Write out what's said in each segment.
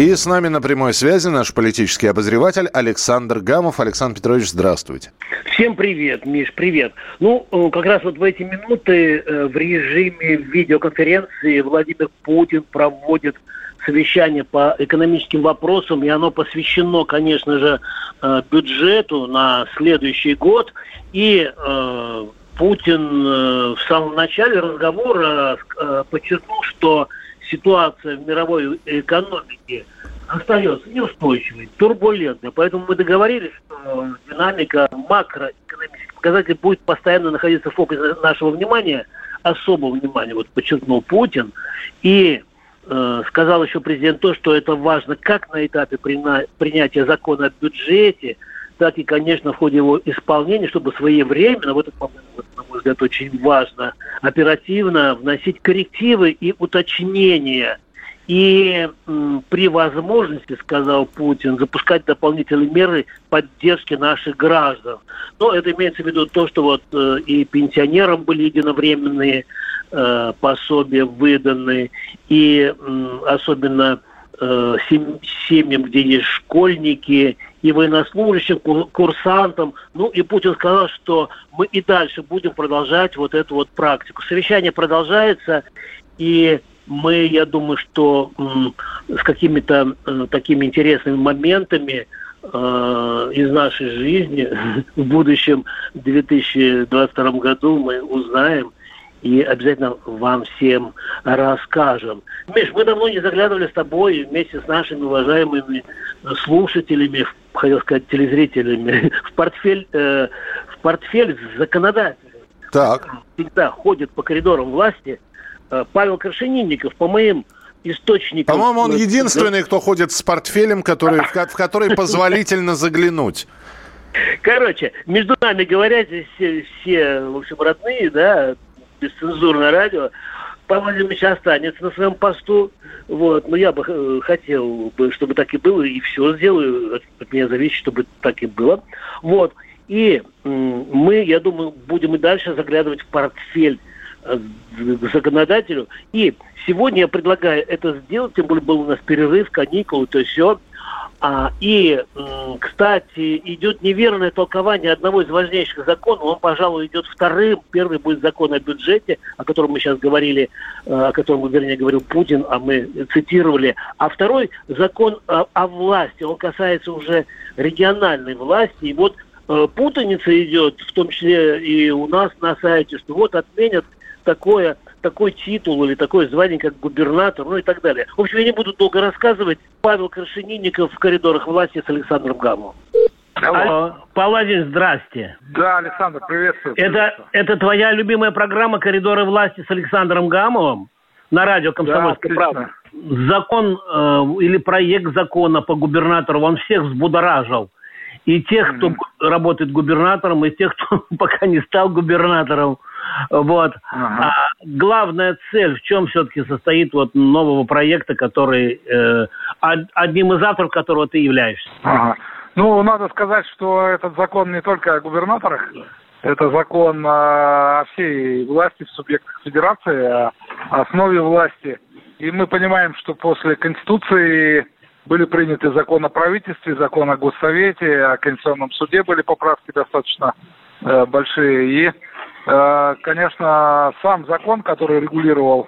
И с нами на прямой связи наш политический обозреватель Александр Гамов. Александр Петрович, здравствуйте. Всем привет, Миш, привет. Ну, э, как раз вот в эти минуты э, в режиме видеоконференции Владимир Путин проводит совещание по экономическим вопросам, и оно посвящено, конечно же, э, бюджету на следующий год. И Путин в самом начале разговора подчеркнул, что ситуация в мировой экономике остается неустойчивой, турбулентной. Поэтому мы договорились, что динамика макроэкономических показателей будет постоянно находиться в фокусе нашего внимания, особого внимания, вот подчеркнул Путин. И э, сказал еще президент то, что это важно как на этапе принятия закона о бюджете, так и, конечно, в ходе его исполнения, чтобы своевременно, вот, на мой взгляд, очень важно, оперативно вносить коррективы и уточнения. И м, при возможности, сказал Путин, запускать дополнительные меры поддержки наших граждан. Но это имеется в виду то, что вот э, и пенсионерам были единовременные э, пособия выданы, и э, особенно семьям, где есть школьники, и военнослужащим, курсантам. Ну и Путин сказал, что мы и дальше будем продолжать вот эту вот практику. Совещание продолжается, и мы, я думаю, что с какими-то э, такими интересными моментами э, из нашей жизни в будущем, в 2022 году мы узнаем, и обязательно вам всем расскажем. Миш, мы давно не заглядывали с тобой вместе с нашими уважаемыми слушателями, хотел сказать, телезрителями, в портфель, э, в портфель законодателя. Так. Всегда ходит по коридорам власти э, Павел Крашенинников, по моим источникам... По-моему, он единственный, кто ходит с портфелем, который, в, в который позволительно заглянуть. Короче, между нами говоря, здесь все, все, в общем, родные, да, бесцензурное радио. Владимирович останется на своем посту. Вот. Но я бы э, хотел, бы, чтобы так и было, и все сделаю. От, от меня зависит, чтобы так и было. Вот. И мы, я думаю, будем и дальше заглядывать в портфель э, к законодателю. И сегодня я предлагаю это сделать, тем более был у нас перерыв, каникулы, то есть все. А, и, кстати, идет неверное толкование одного из важнейших законов. Он, пожалуй, идет вторым. Первый будет закон о бюджете, о котором мы сейчас говорили, э, о котором, вернее, говорил Путин, а мы цитировали. А второй закон о, о власти. Он касается уже региональной власти. И вот э, путаница идет, в том числе и у нас на сайте, что вот отменят такое такой титул или такое звание, как губернатор, ну и так далее. В общем, я не буду долго рассказывать. Павел Крашенинников в коридорах власти с Александром Гамовым. Алло. Паладин, здрасте. Да, Александр, приветствую. Это, это твоя любимая программа «Коридоры власти» с Александром Гамовым на радио «Комсомольская да, правда». Закон э, или проект закона по губернатору, он всех взбудоражил. И тех, кто mm-hmm. работает губернатором, и тех, кто пока не стал губернатором. Вот. Ага. А главная цель в чем все-таки состоит вот нового проекта, который э, одним из авторов которого ты являешься? Ага. Ну, надо сказать, что этот закон не только о губернаторах, это закон о всей власти в субъектах федерации, о основе власти. И мы понимаем, что после Конституции были приняты закон о правительстве, закон о Госсовете, о Конституционном суде были поправки достаточно э, большие. И конечно, сам закон, который регулировал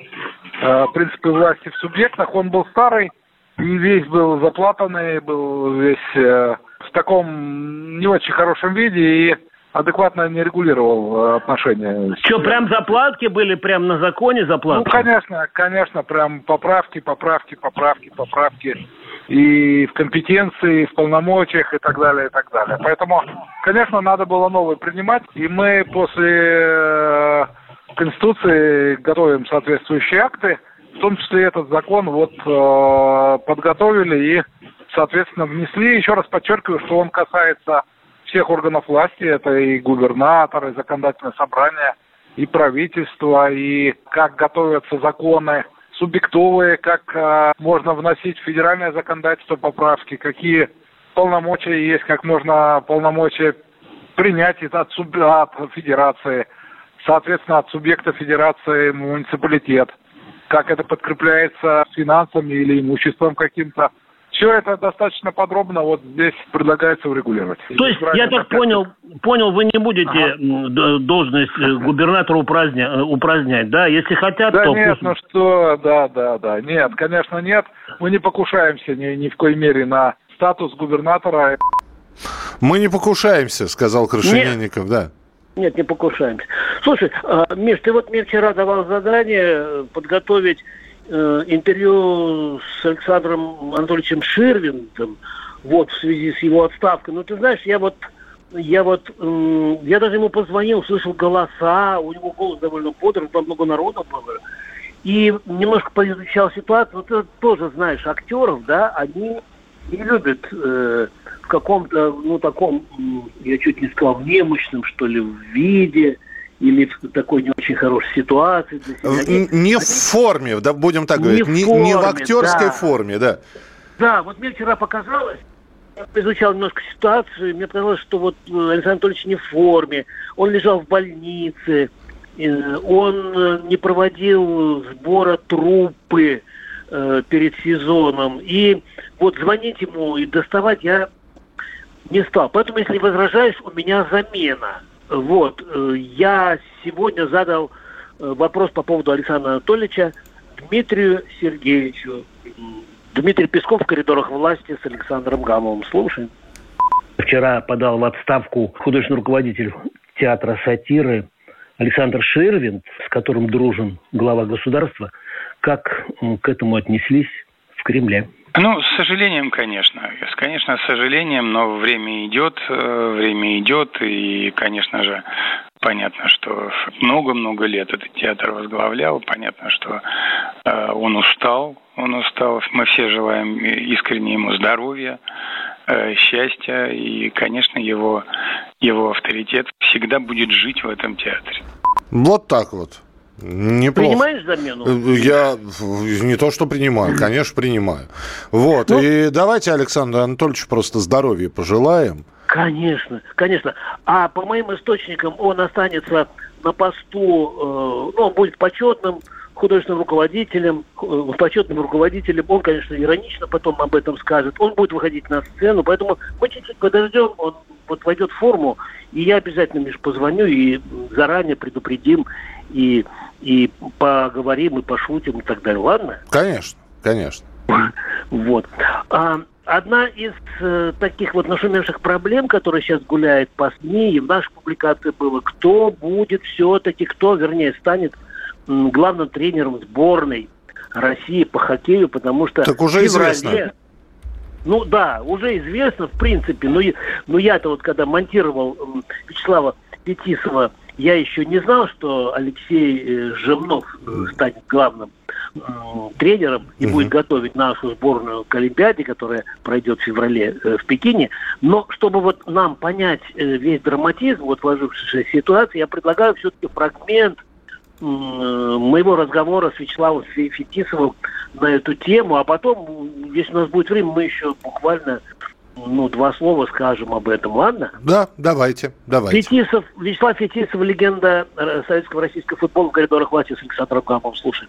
э, принципы власти в субъектах, он был старый, и весь был заплатанный, был весь э, в таком не очень хорошем виде и адекватно не регулировал отношения. Что, прям заплатки были, прям на законе заплатки? Ну, конечно, конечно, прям поправки, поправки, поправки, поправки и в компетенции, и в полномочиях и так далее, и так далее. Поэтому, конечно, надо было новый принимать, и мы после э, Конституции готовим соответствующие акты, в том числе этот закон вот э, подготовили и, соответственно, внесли. Еще раз подчеркиваю, что он касается всех органов власти, это и губернаторы, и законодательное собрание, и правительство, и как готовятся законы субъектовые, как э, можно вносить в федеральное законодательство поправки, какие полномочия есть, как можно полномочия принять от, суб... от федерации, соответственно, от субъекта федерации муниципалитет, как это подкрепляется финансами или имуществом каким-то. Все это достаточно подробно вот здесь предлагается урегулировать. То есть, я так понял, понял, вы не будете ага. должность э, губернатора упраздня, э, упразднять, да? Если хотят, да то... нет, пусть... ну что, да, да, да. Нет, конечно, нет. Мы не покушаемся ни, ни в коей мере на статус губернатора. Мы не покушаемся, сказал Крашенинников, да. Нет, не покушаемся. Слушай, а, Миш, ты вот мне вчера давал задание подготовить э, интервью с Александром Анатольевичем Ширвиндом, вот, в связи с его отставкой. Ну, ты знаешь, я вот, я вот, я даже ему позвонил, слышал голоса, у него голос довольно бодрый, там много народу было. И немножко поизучал ситуацию. Вот ты тоже знаешь актеров, да, они не любят э, в каком-то, ну, таком, я чуть не сказал, немощном, что ли, виде, или в такой не очень хорошей ситуации. Они, не они... в форме, да, будем так говорить, не, не, не в актерской да. форме, да. Да, вот мне вчера показалось, изучал немножко ситуацию, мне показалось, что вот э, Александр Анатольевич не в форме, он лежал в больнице, э, он э, не проводил сбора трупы перед сезоном. И вот звонить ему и доставать я не стал. Поэтому, если возражаешь, у меня замена. Вот. Я сегодня задал вопрос по поводу Александра Анатольевича Дмитрию Сергеевичу. Дмитрий Песков в коридорах власти с Александром Гамовым. Слушаем. Вчера подал в отставку художественный руководитель театра сатиры Александр Ширвин, с которым дружен глава государства. Как к этому отнеслись в Кремле? Ну, с сожалением, конечно. Конечно, с сожалением, но время идет, э, время идет, и, конечно же, понятно, что много-много лет этот театр возглавлял, понятно, что э, он устал, он устал. Мы все желаем искренне ему здоровья, э, счастья, и, конечно, его, его авторитет всегда будет жить в этом театре. Вот так вот. Неплохо. Принимаешь замену? Я не то, что принимаю, конечно, принимаю. Вот, ну, и давайте Александру Анатольевичу просто здоровья пожелаем. Конечно, конечно. А по моим источникам он останется на посту, э, ну, он будет почетным художественным руководителем, э, почетным руководителем. Он, конечно, иронично потом об этом скажет. Он будет выходить на сцену, поэтому мы чуть-чуть подождем, он вот войдет в форму, и я обязательно, Миш, позвоню и заранее предупредим, и и поговорим, и пошутим, и так далее. Ладно? Конечно, конечно. Вот. А, одна из э, таких вот нашумевших проблем, которая сейчас гуляет по СМИ, и в нашей публикации было, кто будет все-таки, кто, вернее, станет м, главным тренером сборной России по хоккею, потому что... Так уже феврале, известно. Ну да, уже известно, в принципе, но, но я-то вот когда монтировал Вячеслава Петисова я еще не знал, что Алексей э, Жемнов э, станет главным тренером и угу. будет готовить нашу сборную к Олимпиаде, которая пройдет в феврале э, в Пекине. Но чтобы вот нам понять весь драматизм вот сложившейся ситуации, я предлагаю все-таки фрагмент моего разговора с Вячеславом Фетисовым на эту тему, а потом, если у нас будет время, мы еще буквально ну, два слова скажем об этом, ладно? Да, давайте, давайте. Фетисов, Вячеслав Фетисов, легенда э, советского российского футбола в коридорах власти с Александром Гамовым. Слушай.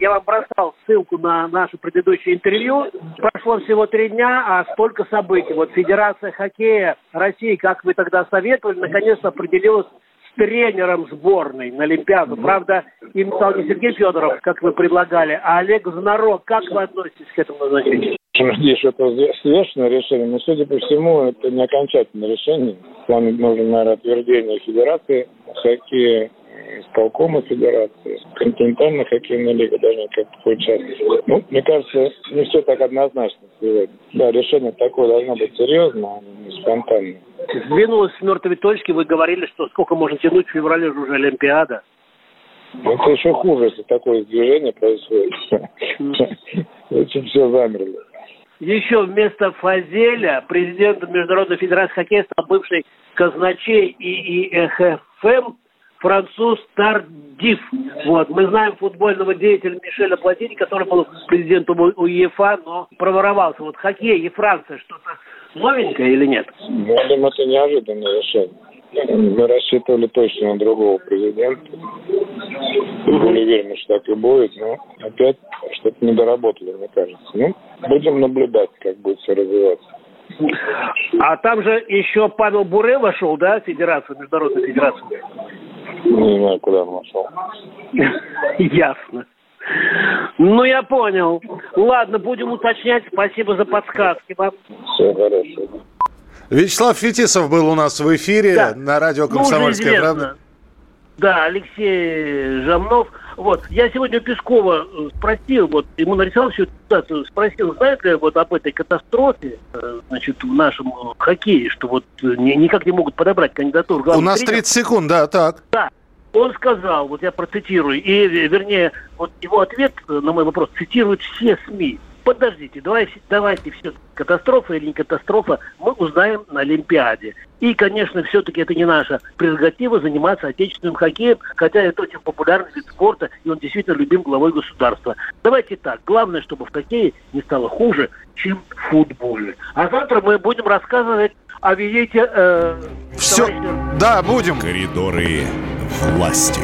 Я вам бросал ссылку на наше предыдущее интервью. Прошло всего три дня, а столько событий. Вот Федерация хоккея России, как вы тогда советовали, наконец-то определилась с тренером сборной на Олимпиаду. Правда, им стал не Сергей Федоров, как вы предлагали, а Олег Знарок. Как вы относитесь к этому назначению? Надеюсь, что это взвешенное решение, но, судя по всему, это не окончательное решение. Вам нужно, наверное, утверждение Федерации хоккея, исполкома Федерации, континентальная хоккейная лига должна как-то поучаствовать. Ну, мне кажется, не все так однозначно сегодня. Да, решение такое должно быть серьезное, а не спонтанное. Сдвинулось с мертвой точки, вы говорили, что сколько можно тянуть в феврале уже Олимпиада. Ну, это еще хуже, если такое движение происходит. Очень все замерли. Еще вместо Фазеля президентом Международной Федерации Хоккея стал бывший казначей ИИХФМ француз Тардив. Вот. Мы знаем футбольного деятеля Мишеля Платини, который был президентом УЕФА, но проворовался. Вот хоккей и Франция что-то новенькое или нет? Я думаю, это неожиданное решение. Мы рассчитывали точно на другого президента. Были уверены, что так и будет, но опять что-то не доработали, мне кажется. Ну, будем наблюдать, как будет все развиваться. А там же еще Павел Буре вошел, да, Федерация, Международная Федерация? Не знаю, куда он вошел. Ясно. Ну, я понял. Ладно, будем уточнять. Спасибо за подсказки вам. Все хорошо. Вячеслав Фетисов был у нас в эфире Да. на радио Ну, «Комсомольская известно. правда». Да, Алексей Жамнов. Вот, я сегодня Пескова э, спросил, вот, ему нарисовал всю эту ситуацию, спросил, знает ли вот об этой катастрофе, э, значит, в нашем э, хоккее, что вот ни- никак не могут подобрать кандидатуру У нас тренера. 30 секунд, да, так. Да, он сказал, вот я процитирую, и, вернее, вот его ответ на мой вопрос цитируют все СМИ. Подождите, давайте, давайте все, катастрофа или не катастрофа, мы узнаем на Олимпиаде. И, конечно, все-таки это не наша прерогатива заниматься отечественным хоккеем, хотя это очень популярный вид спорта, и он действительно любим главой государства. Давайте так, главное, чтобы в хоккее не стало хуже, чем в футболе. А завтра мы будем рассказывать о визите... э, Все, товарища да, будем. Коридоры власти.